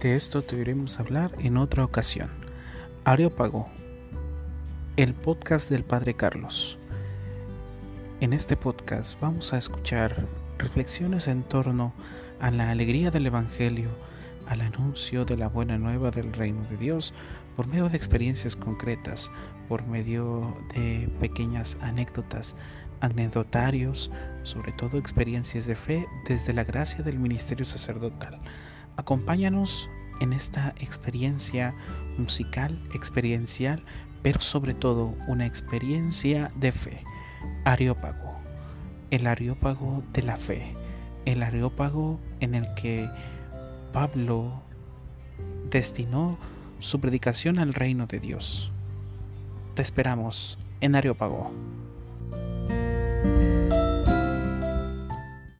De esto a hablar en otra ocasión. Areópago, el podcast del Padre Carlos. En este podcast vamos a escuchar reflexiones en torno a la alegría del Evangelio, al anuncio de la buena nueva del reino de Dios por medio de experiencias concretas, por medio de pequeñas anécdotas, anecdotarios, sobre todo experiencias de fe desde la gracia del ministerio sacerdotal. Acompáñanos en esta experiencia musical, experiencial, pero sobre todo una experiencia de fe. Areópago, el areópago de la fe, el areópago en el que Pablo destinó su predicación al reino de Dios. Te esperamos en Areópago.